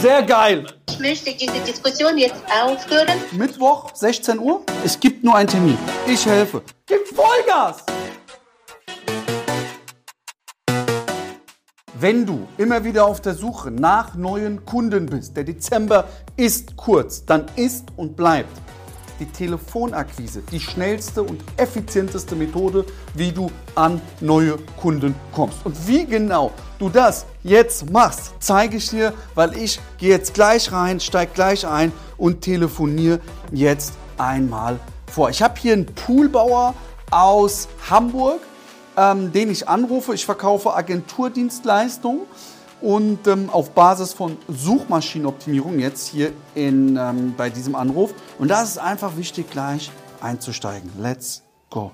Sehr geil. Ich möchte diese Diskussion jetzt aufhören. Mittwoch, 16 Uhr. Es gibt nur einen Termin. Ich helfe. Gib Vollgas! Wenn du immer wieder auf der Suche nach neuen Kunden bist, der Dezember ist kurz, dann ist und bleibt die Telefonakquise die schnellste und effizienteste Methode, wie du an neue Kunden kommst. Und wie genau du das jetzt machst, zeige ich dir, weil ich gehe jetzt gleich rein, steige gleich ein und telefoniere jetzt einmal vor. Ich habe hier einen Poolbauer aus Hamburg, ähm, den ich anrufe. Ich verkaufe Agenturdienstleistungen und ähm, auf Basis von Suchmaschinenoptimierung jetzt hier in, ähm, bei diesem Anruf. Und da ist es einfach wichtig, gleich einzusteigen. Let's go.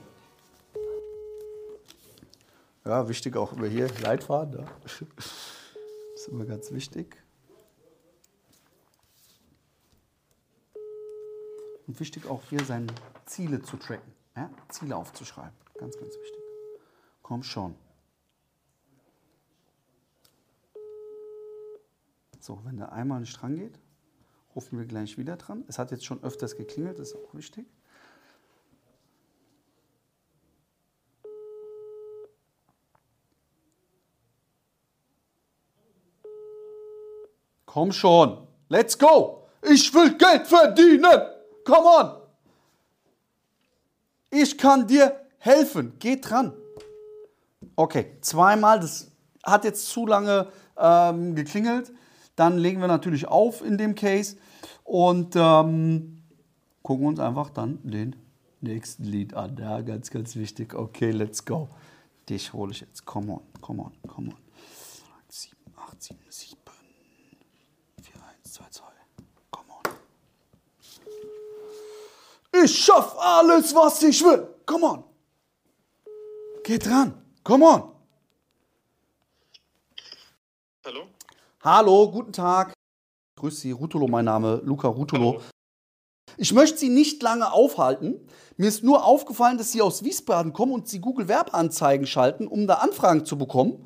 Ja, wichtig auch über hier Leitfaden. Ja. Das ist immer ganz wichtig. Und wichtig auch hier seine Ziele zu tracken. Ja? Ziele aufzuschreiben. Ganz, ganz wichtig. Komm schon. So, wenn der einmal nicht dran geht, rufen wir gleich wieder dran. Es hat jetzt schon öfters geklingelt, das ist auch wichtig. Komm schon, let's go. Ich will Geld verdienen. Come on. Ich kann dir helfen. Geh dran. Okay, zweimal. Das hat jetzt zu lange ähm, geklingelt. Dann legen wir natürlich auf in dem Case und ähm, gucken uns einfach dann den nächsten Lied an. Ja, ganz, ganz wichtig. Okay, let's go. Dich hole ich jetzt. Come on, come on, come on. 7, 8, 7, 7, 4, 1, 2, 2. Come on. Ich schaff alles, was ich will. Come on. Geh dran. Come on. Hallo? Hallo, guten Tag. Grüß Sie, Rutulo, mein Name, Luca Rutulo. Ich möchte Sie nicht lange aufhalten. Mir ist nur aufgefallen, dass Sie aus Wiesbaden kommen und Sie Google Werbeanzeigen schalten, um da Anfragen zu bekommen.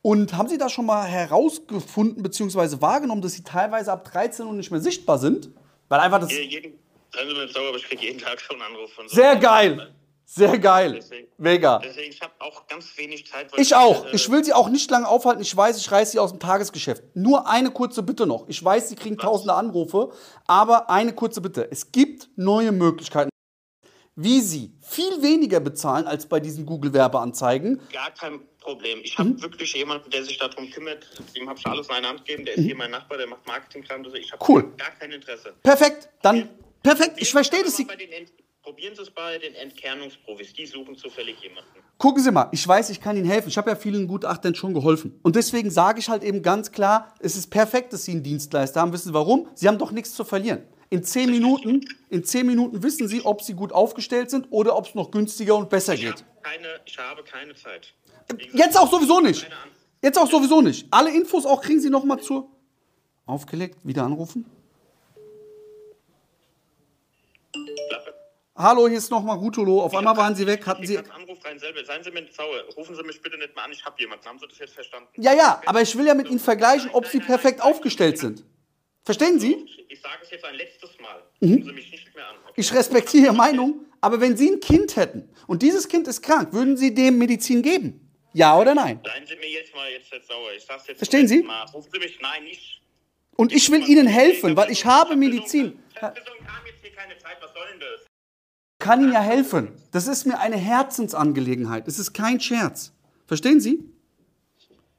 Und haben Sie da schon mal herausgefunden bzw. wahrgenommen, dass Sie teilweise ab 13 Uhr nicht mehr sichtbar sind? Weil einfach das. Je- Jeden, seien Sie mir nicht sauer, aber ich kriege jeden Tag schon einen Anruf von so. Sehr geil! Sehr geil! Deswegen- Mega! Deswegen, ich habe auch ganz wenig Zeit. weil Ich auch. äh, Ich will Sie auch nicht lange aufhalten. Ich weiß, ich reiße Sie aus dem Tagesgeschäft. Nur eine kurze Bitte noch. Ich weiß, Sie kriegen tausende Anrufe, aber eine kurze Bitte. Es gibt neue Möglichkeiten, wie Sie viel weniger bezahlen als bei diesen Google-Werbeanzeigen. Gar kein Problem. Ich habe Mhm. wirklich jemanden, der sich darum kümmert. Dem habe ich alles in eine Hand gegeben. Der ist hier mein Nachbar, der macht Marketingkram. Also ich habe Mhm. Cool. gar kein Interesse. Perfekt. Dann perfekt. Ich verstehe, dass das. Sie. Probieren Sie es bei den Entkernungsprofis. Die suchen zufällig jemanden. Gucken Sie mal, ich weiß, ich kann Ihnen helfen. Ich habe ja vielen Gutachtern schon geholfen. Und deswegen sage ich halt eben ganz klar, es ist perfekt, dass Sie einen Dienstleister haben. Wissen Sie warum? Sie haben doch nichts zu verlieren. In zehn Minuten, in zehn Minuten wissen Sie, ob Sie gut aufgestellt sind oder ob es noch günstiger und besser Ich geht. habe keine, ich habe keine Zeit. Jetzt auch sowieso nicht. Jetzt auch sowieso nicht. Alle Infos auch kriegen Sie noch mal zur aufgelegt. Wieder anrufen. Hallo, hier ist noch mal Rutolo. Auf einmal waren Sie weg. Hatten Ich Sie? Anruf rein selber. Seien Sie mir nicht sauer. Rufen Sie mich bitte nicht mehr an. Ich habe jemanden. Haben Sie das jetzt verstanden? Ja, ja. Aber ich will ja mit Ihnen vergleichen, ob Sie perfekt aufgestellt sind. Verstehen Sie? Ich sage es jetzt ein letztes Mal. Rufen Sie mich nicht mehr an. Okay? Mhm. Ich respektiere Ihre Meinung, aber wenn Sie ein Kind hätten und dieses Kind ist krank, würden Sie dem Medizin geben? Ja oder nein? Seien Sie mir jetzt mal jetzt sauer. Ich sag's jetzt Verstehen Sie? Mal. Rufen Sie mich. Nein, nicht. Und ich will Ihnen helfen, weil ich habe Medizin. Ich habe jetzt hier keine Zeit. Was soll denn das? Kann Ihnen ja helfen. Das ist mir eine Herzensangelegenheit. Es ist kein Scherz. Verstehen Sie?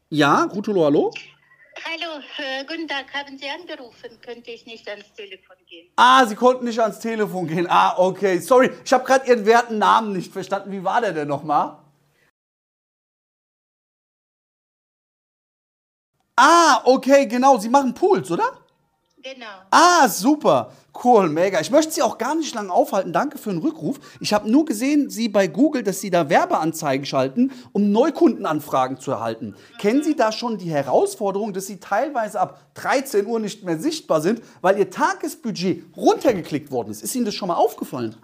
Ja, Rutolo, hallo? Hallo, äh, guten Tag. Haben Sie angerufen? Könnte ich nicht ans Telefon gehen? Ah, Sie konnten nicht ans Telefon gehen. Ah, okay. Sorry, ich habe gerade Ihren werten Namen nicht verstanden. Wie war der denn nochmal? Ah, okay, genau. Sie machen Pools, oder? Genau. Ah, super. Cool, mega. Ich möchte Sie auch gar nicht lange aufhalten. Danke für den Rückruf. Ich habe nur gesehen, Sie bei Google, dass Sie da Werbeanzeigen schalten, um Neukundenanfragen zu erhalten. Kennen Sie da schon die Herausforderung, dass Sie teilweise ab 13 Uhr nicht mehr sichtbar sind, weil Ihr Tagesbudget runtergeklickt worden ist? Ist Ihnen das schon mal aufgefallen?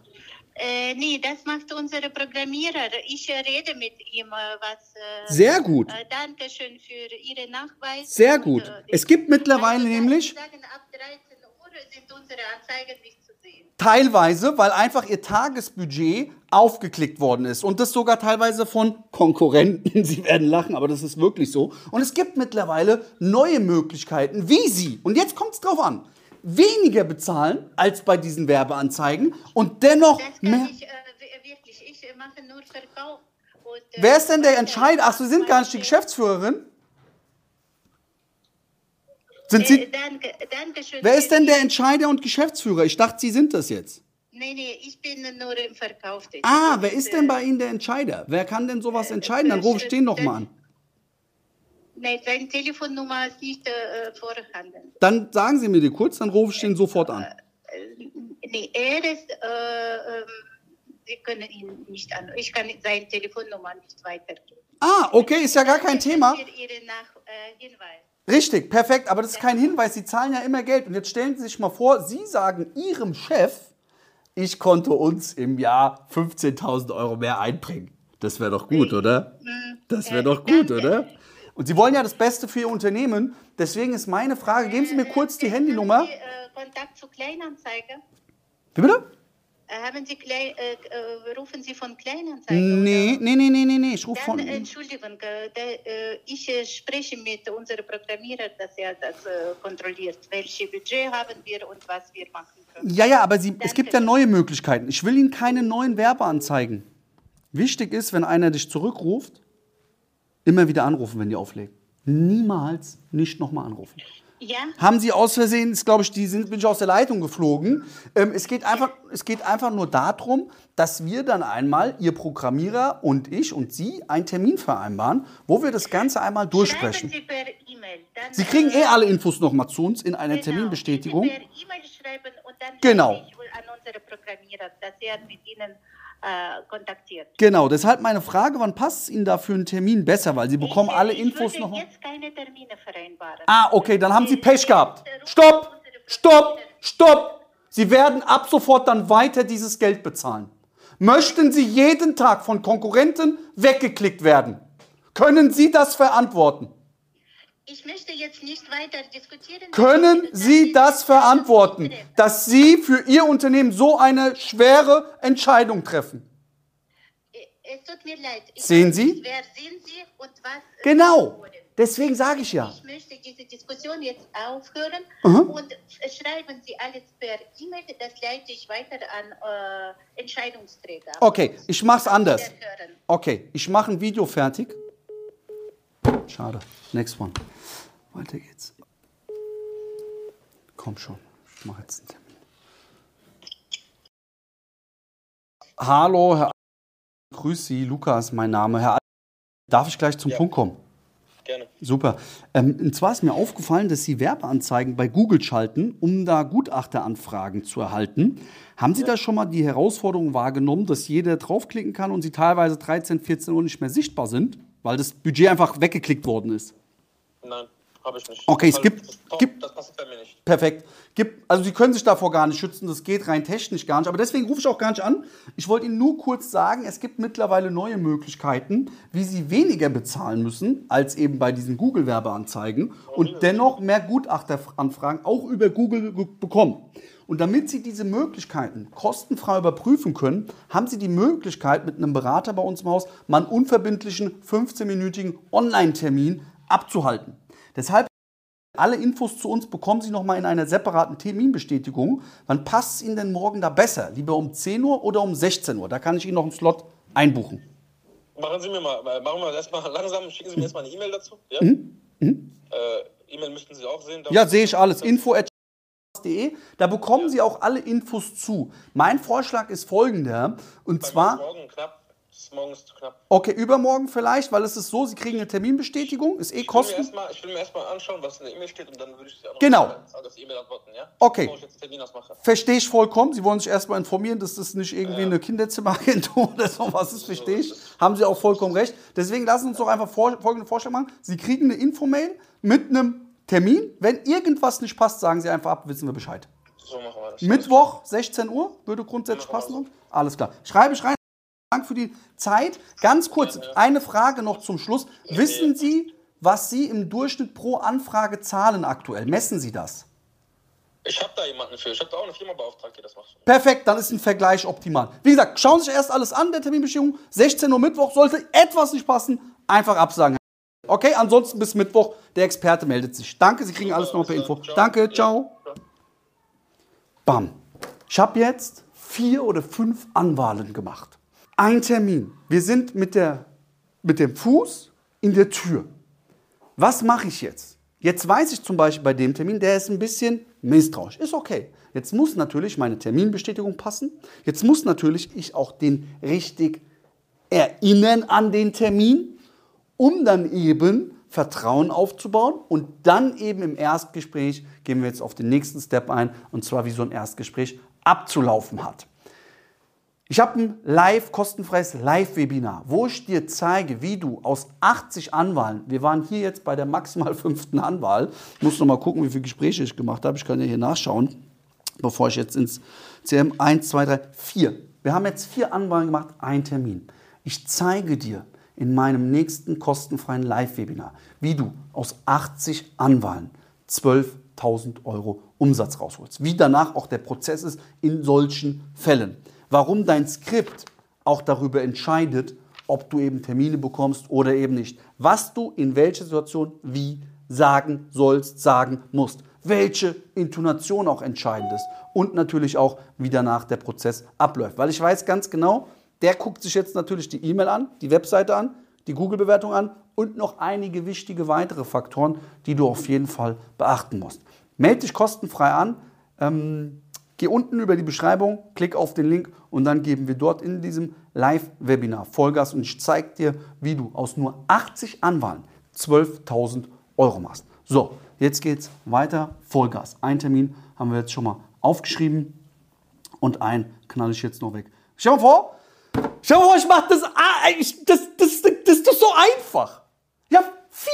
Äh, nee, das macht unsere Programmierer. Ich äh, rede mit ihm, äh, was. Äh, Sehr gut. Äh, Dankeschön für Ihre Nachweis. Sehr Und, gut. äh, Es gibt mittlerweile also, nämlich sagen, ab 13 Uhr sind unsere Anzeigen nicht zu sehen. teilweise, weil einfach ihr Tagesbudget aufgeklickt worden ist. Und das sogar teilweise von Konkurrenten. Sie werden lachen, aber das ist wirklich so. Und es gibt mittlerweile neue Möglichkeiten, wie Sie, und jetzt kommt es drauf an, weniger bezahlen als bei diesen Werbeanzeigen und dennoch mehr. ich äh, wi- wirklich. Ich äh, mache nur Verkauf. Und, äh, Wer ist denn der Entscheider? Ach, Sie sind gar nicht die Geschäftsführerin? Sind Äh, Sie, danke, danke schön. wer ist denn der Entscheider und Geschäftsführer? Ich dachte, Sie sind das jetzt. Nee, nee, ich bin nur im Verkauf. Ah, wer ist denn äh, bei Ihnen der Entscheider? Wer kann denn sowas entscheiden? Dann rufe ich den doch mal an. Nein, seine Telefonnummer ist nicht äh, vorhanden. Dann sagen Sie mir die kurz, dann rufe ich den sofort an. Äh, nee, er ist, äh, ähm, wir können ihn nicht an. Ich kann seine Telefonnummer nicht weitergeben. Ah, okay, ist ja gar kein Thema. Äh, Hinweis. Richtig, perfekt, aber das ist kein Hinweis. Sie zahlen ja immer Geld. Und jetzt stellen Sie sich mal vor, Sie sagen Ihrem Chef, ich konnte uns im Jahr 15.000 Euro mehr einbringen. Das wäre doch gut, oder? Das wäre Äh, doch gut, oder? Und Sie wollen ja das Beste für Ihr Unternehmen. Deswegen ist meine Frage, geben Sie mir kurz die Äh, Handynummer. Haben Sie äh, Kontakt zu Kleinanzeigen? Wie bitte? Äh, haben Sie Klei äh, äh, rufen Sie von Kleinanzeigen? Nee, nee, nee, nee, nee, nee. Ich rufe von. Entschuldigung, der, äh, ich äh, spreche mit unserem Programmierer, dass er das kontrolliert. Welche Budget haben wir und was wir machen können. Ja, ja, aber Sie, es gibt ja neue Möglichkeiten. Ich will Ihnen keine neuen Werbeanzeigen. Wichtig ist, wenn einer dich zurückruft, immer wieder anrufen, wenn die auflegen. Niemals nicht nochmal anrufen. Ja, Haben Sie aus Versehen, ist, glaube ich, die sind, bin ich aus der Leitung geflogen. Ähm, es, geht einfach, es geht einfach nur darum, dass wir dann einmal, Ihr Programmierer und ich und Sie, einen Termin vereinbaren, wo wir das Ganze einmal durchsprechen. Sie. Dann, Sie kriegen äh, eh alle Infos nochmal zu uns in einer genau, Terminbestätigung. Dann Genau. Ich an unseren Programmierer, dass er mit Ihnen äh, kontaktiert. Genau, deshalb meine Frage, wann passt Ihnen da für einen Termin besser? Weil Sie bekommen ich, alle ich Infos noch. jetzt keine Termine vereinbaren. Ah, okay, dann haben Sie Pech gehabt. Stopp, unsere stopp, stopp. Sie werden ab sofort dann weiter dieses Geld bezahlen. Möchten Sie jeden Tag von Konkurrenten weggeklickt werden? Können Sie das verantworten? Ich möchte jetzt nicht weiter diskutieren. Können Sie das verantworten, dass Sie für Ihr Unternehmen so eine schwere Entscheidung treffen? Es tut mir leid. Ich Sehen Sie? Nicht, wer sind Sie und was? äh, Genau, deswegen sage ich ja. Ich möchte diese Diskussion jetzt aufhören Mhm. und äh, schreiben Sie alles per E-Mail. Das leite ich weiter an äh, Entscheidungsträger. Okay, ich mach's anders. Wiederhören. Okay, ich mache ein Video fertig. Schade. Next one. Weiter geht's. Komm schon, ich mache jetzt einen Termin. Hallo, Herr. Grüß Sie, Lukas, mein Name. Herr. Darf ich gleich zum Ja. Punkt kommen? Gerne. Super. Ähm, und zwar ist mir aufgefallen, dass Sie Werbeanzeigen bei Google schalten, um da Gutachteranfragen zu erhalten. Haben Sie da schon mal die Herausforderung wahrgenommen, dass jeder draufklicken kann und Sie teilweise 13, 14 Uhr nicht mehr sichtbar sind, weil das Budget einfach weggeklickt worden ist? Nein, habe ich nicht. Okay, es gibt- Das, gibt- das passt bei mir nicht. Perfekt. Gibt, also Sie können sich davor gar nicht schützen, das geht rein technisch gar nicht. Aber deswegen rufe ich auch gar nicht an. Ich wollte Ihnen nur kurz sagen, es gibt mittlerweile neue Möglichkeiten, wie Sie weniger bezahlen müssen, als eben bei diesen Google-Werbeanzeigen und dennoch mehr Gutachteranfragen auch über Google bekommen. Und damit Sie diese Möglichkeiten kostenfrei überprüfen können, haben Sie die Möglichkeit, mit einem Berater bei uns im Haus mal einen unverbindlichen 15-minütigen Online-Termin abzuhalten. Deshalb alle Infos zu uns bekommen Sie nochmal in einer separaten Terminbestätigung. Wann passt es Ihnen denn morgen da besser? Lieber um 10 Uhr oder um 16 Uhr? Da kann ich Ihnen noch einen Slot einbuchen. Machen Sie mir mal, äh, machen wir erstmal langsam, schicken Sie mir erstmal eine E-Mail dazu. Ja? Äh, E-Mail müssten Sie auch sehen. Mhm. Ja, sehe ich alles. Info.de. Da bekommen Sie auch alle Infos zu. Mein Vorschlag ist folgender. Und Bei zwar. morgen knapp. Das ist zu knapp. Okay, übermorgen vielleicht, weil es ist so, Sie kriegen eine Terminbestätigung, ist eh Ich will kosten. erstmal ich will mir erstmal anschauen, was in der E-Mail steht und dann würde ich Sie auch noch Genau. das E-Mail antworten, ja? Okay. Verstehe ich vollkommen. Sie wollen sich erstmal informieren, dass das nicht irgendwie eine Kinderzimmeragentur oder sowas ist, verstehe ich. Haben Sie auch vollkommen recht. Deswegen lassen Sie uns doch einfach vor, folgende Vorschlag machen. Sie kriegen eine Infomail mit einem Termin. Wenn irgendwas nicht passt, sagen Sie einfach ab, wissen wir Bescheid. So machen wir Mittwoch, 16 Uhr, würde grundsätzlich passen. Alles klar. Schreibe ich rein. Dank für die Zeit. Ganz kurz, eine Frage noch zum Schluss. Wissen Sie, was Sie im Durchschnitt pro Anfrage zahlen aktuell? Messen Sie das? Ich habe da jemanden für. Ich habe da auch eine Firma beauftragt, die das macht. Perfekt, dann ist ein Vergleich optimal. Wie gesagt, schauen Sie sich erst alles an, der Terminbestimmung. 16 Uhr Mittwoch, sollte etwas nicht passen, einfach absagen. Okay, ansonsten bis Mittwoch, der Experte meldet sich. Danke, Sie kriegen alles noch per Info. Ciao. Danke, ciao. Bam. Ich habe jetzt vier oder fünf Anwahlen gemacht. Ein Termin. Wir sind mit, der, mit dem Fuß in der Tür. Was mache ich jetzt? Jetzt weiß ich zum Beispiel bei dem Termin, der ist ein bisschen misstrauisch. Ist okay. Jetzt muss natürlich meine Terminbestätigung passen. Jetzt muss natürlich ich auch den richtig erinnern an den Termin, um dann eben Vertrauen aufzubauen und dann eben im Erstgespräch gehen wir jetzt auf den nächsten Step ein und zwar wie so ein Erstgespräch abzulaufen hat. Ich habe ein live, kostenfreies Live-Webinar, wo ich dir zeige, wie du aus 80 Anwahlen, wir waren hier jetzt bei der maximal fünften Anwahl, ich muss noch mal gucken, wie viele Gespräche ich gemacht habe, ich kann ja hier nachschauen, bevor ich jetzt ins CM 1, 2, 3, 4. Wir haben jetzt vier Anwahlen gemacht, ein Termin. Ich zeige dir in meinem nächsten kostenfreien Live-Webinar, wie du aus 80 Anwahlen 12.000 Euro Umsatz rausholst. Wie danach auch der Prozess ist in solchen Fällen. Warum dein Skript auch darüber entscheidet, ob du eben Termine bekommst oder eben nicht. Was du in welcher Situation wie sagen sollst, sagen musst. Welche Intonation auch entscheidend ist. Und natürlich auch, wie danach der Prozess abläuft. Weil ich weiß ganz genau, der guckt sich jetzt natürlich die E-Mail an, die Webseite an, die Google-Bewertung an und noch einige wichtige weitere Faktoren, die du auf jeden Fall beachten musst. Melde dich kostenfrei an. Ähm, geh unten über die Beschreibung, klick auf den Link und dann geben wir dort in diesem Live-Webinar Vollgas und ich zeige dir, wie du aus nur 80 Anwahlen 12.000 Euro machst. So, jetzt geht's weiter. Vollgas. Ein Termin haben wir jetzt schon mal aufgeschrieben und einen knall ich jetzt noch weg. Dir mal vor, stell mal vor, ich mach das, ah, das, das, das ist doch so einfach. Ich habe vier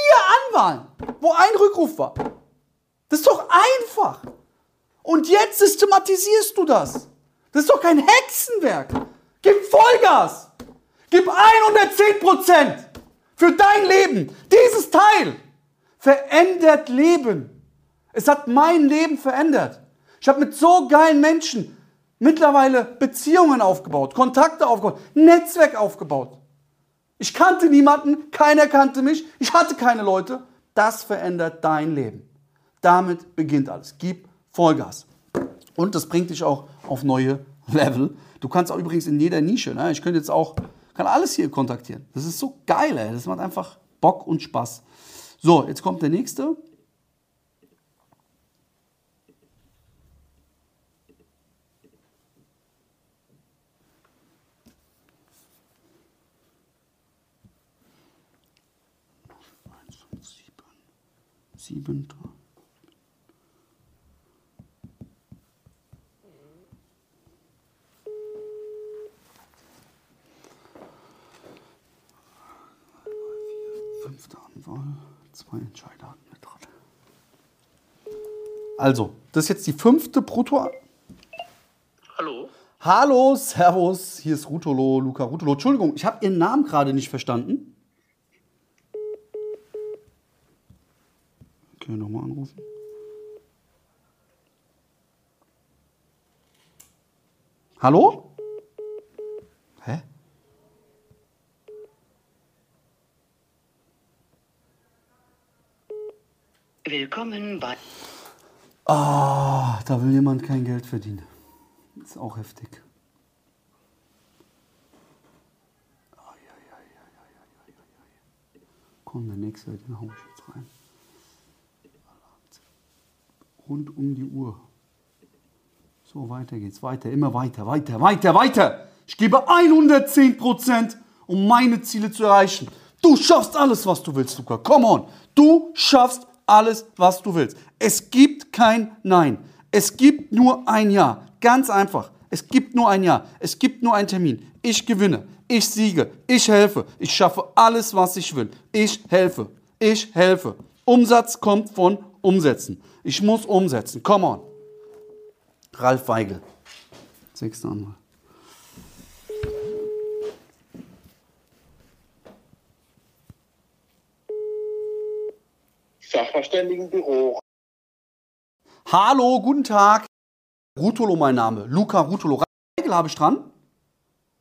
Anwahlen, wo ein Rückruf war. Das ist doch einfach. Und jetzt systematisierst du das. Das ist doch kein Hexenwerk. Gib Vollgas. Gib 110 Prozent für dein Leben. Dieses Teil verändert Leben. Es hat mein Leben verändert. Ich habe mit so geilen Menschen mittlerweile Beziehungen aufgebaut, Kontakte aufgebaut, Netzwerk aufgebaut. Ich kannte niemanden, keiner kannte mich, ich hatte keine Leute. Das verändert dein Leben. Damit beginnt alles. Gib Vollgas. Und das bringt dich auch auf neue Level. Du kannst auch übrigens in jeder Nische, ne? ich könnte jetzt auch, kann alles hier kontaktieren. Das ist so geil, ey. das macht einfach Bock und Spaß. So, jetzt kommt der nächste. Sieben. Siebenter. Fünfte Anwahl, zwei Entscheider hatten wir dran. Also, das ist jetzt die fünfte Brutto. Hallo? Hallo, Servus, hier ist Rutolo, Luca Rutolo. Entschuldigung, ich habe Ihren Namen gerade nicht verstanden. Okay, nochmal anrufen. Hallo? Willkommen bei. Ah, da will jemand kein Geld verdienen. Ist auch heftig. Komm, der nächste, den hau ich jetzt rein. Rund um die Uhr. So, weiter geht's. Weiter, immer weiter, weiter, weiter, weiter. Ich gebe 110 Prozent, um meine Ziele zu erreichen. Du schaffst alles, was du willst, Luca. Come on. Du schaffst alles, was du willst. Es gibt kein Nein. Es gibt nur ein Ja. Ganz einfach. Es gibt nur ein Ja. Es gibt nur einen Termin. Ich gewinne. Ich siege. Ich helfe. Ich schaffe alles, was ich will. Ich helfe. Ich helfe. Umsatz kommt von Umsetzen. Ich muss umsetzen. Come on. Ralf Weigel. Sechster Anwalt. Sachverständigenbüro. Hallo, guten Tag. Rutolo mein Name. Luca Rutolo. Ralf Weigel habe ich dran?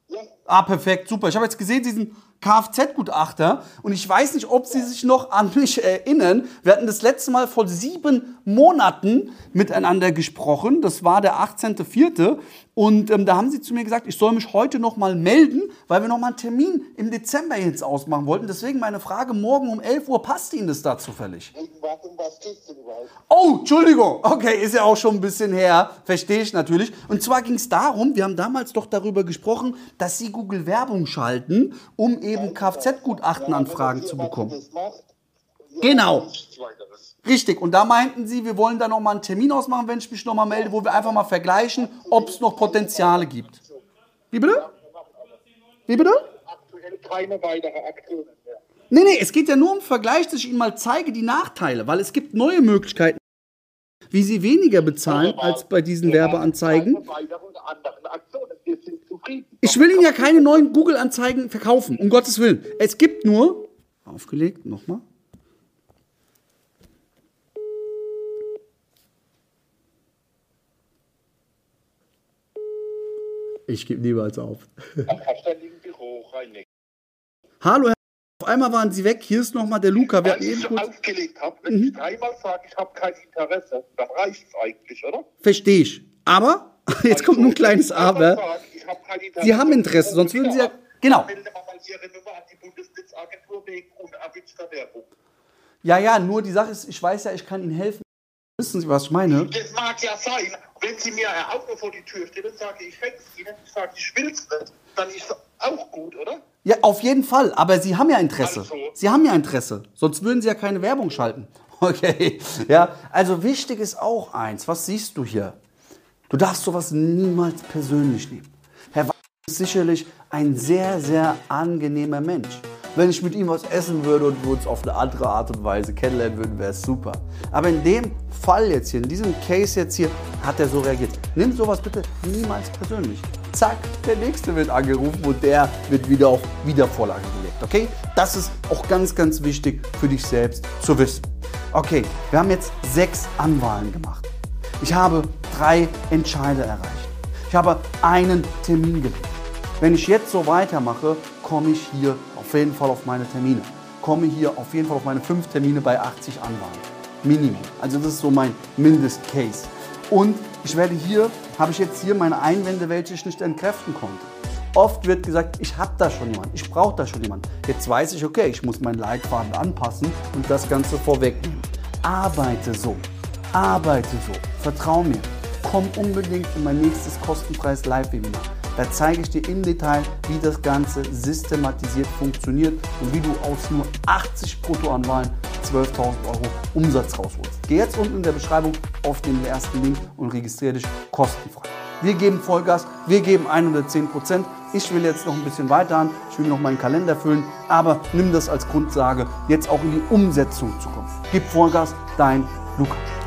Ja, Ah, perfekt, super. Ich habe jetzt gesehen, Sie sind Kfz-Gutachter und ich weiß nicht, ob Sie sich noch an mich erinnern. Wir hatten das letzte Mal vor sieben Monaten miteinander gesprochen. Das war der 18.04. Und ähm, da haben Sie zu mir gesagt, ich soll mich heute noch mal melden, weil wir noch mal einen Termin im Dezember jetzt ausmachen wollten. Deswegen meine Frage, morgen um 11 Uhr, passt Ihnen das da zufällig? wegen was, um was geht's denn überhaupt? Oh, Entschuldigung. Okay, ist ja auch schon ein bisschen her. Verstehe ich natürlich. Und zwar ging es darum, wir haben damals doch darüber gesprochen, dass Sie Google Werbung schalten, um eben Kfz-Gutachtenanfragen zu bekommen. Genau. Richtig. Und da meinten Sie, wir wollen da nochmal einen Termin ausmachen, wenn ich mich nochmal melde, wo wir einfach mal vergleichen, ob es noch Potenziale gibt. Wie bitte? Wie bitte? Aktuell keine weitere Aktionen mehr. Nee, nee, es geht ja nur um Vergleich, dass ich Ihnen mal zeige die Nachteile, weil es gibt neue Möglichkeiten, wie Sie weniger bezahlen als bei diesen Werbeanzeigen. Keine weiteren anderen Aktionen. Wir sind zufrieden. Ich will Ihnen ja keine neuen Google-Anzeigen verkaufen, um Gottes Willen. Es gibt nur. Aufgelegt, nochmal. Ich gebe niemals auf. Rhein-Neckar. Hallo, Herr. Auf einmal waren Sie weg. Hier ist nochmal der Luca. Wir hatten ich kurz. aufgelegt habe, wenn Mhm. ich dreimal sage, ich habe kein Interesse, dann reicht es eigentlich, oder? Verstehe ich. Aber, jetzt kommt nur ein kleines Also, ich Aber. dreimal sage, ich hab kein Interesse, Sie haben Interesse, sonst würden Sie ja. Genau. Ja, ja, nur die Sache ist, ich weiß ja, ich kann Ihnen helfen. Wissen Sie, was ich meine? Das mag ja sein, wenn Sie mir ein Auto vor die Tür stellen, sage ich, fäng's Ihnen, ich sage, ich will's nicht, dann ist das auch gut, oder? Ja, auf jeden Fall. Aber Sie haben ja Interesse. Also. Sie haben ja Interesse. Sonst würden Sie ja keine Werbung schalten. Okay. Ja, also wichtig ist auch eins. Was siehst du hier? Du darfst sowas niemals persönlich nehmen. Ist sicherlich ein sehr, sehr angenehmer Mensch. Wenn ich mit ihm was essen würde und wir uns auf eine andere Art und Weise kennenlernen würden, wäre es super. Aber in dem Fall jetzt hier, in diesem Case jetzt hier, hat er so reagiert. Nimm sowas bitte niemals persönlich. Zack, der nächste wird angerufen und der wird wieder auf Wiedervorlage gelegt. Okay? Das ist auch ganz, ganz wichtig für dich selbst zu wissen. Okay, wir haben jetzt sechs Anwahlen gemacht. Ich habe drei Entscheide erreicht. Ich habe einen Termin gelegt. Wenn ich jetzt so weitermache, komme ich hier auf jeden Fall auf meine Termine. Komme hier auf jeden Fall auf meine fünf Termine bei 80 Anwahlen. Minimum. Also das ist so mein Mindestcase. Und ich werde hier, habe ich jetzt hier meine Einwände, welche ich nicht entkräften konnte. Oft wird gesagt, ich habe da schon jemanden, ich brauche da schon jemanden. Jetzt weiß ich, okay, ich muss meinen Leitfaden anpassen und das Ganze vorwegnehmen. Arbeite so, arbeite so, vertrau mir. Komm unbedingt in mein nächstes kostenfreies Live-Webinar. Da zeige ich dir im Detail, wie das Ganze systematisiert funktioniert und wie du aus nur 80 Bruttoanwahlen 12.000 Euro Umsatz rausholst. Geh jetzt unten in der Beschreibung auf den ersten Link und registriere dich kostenfrei. Wir geben Vollgas, wir geben 110 Prozent. Ich will jetzt noch ein bisschen weiter an, ich will noch meinen Kalender füllen, aber nimm das als Grundsage, jetzt auch in die Umsetzung zu kommen. Gib Vollgas, dein Lukas.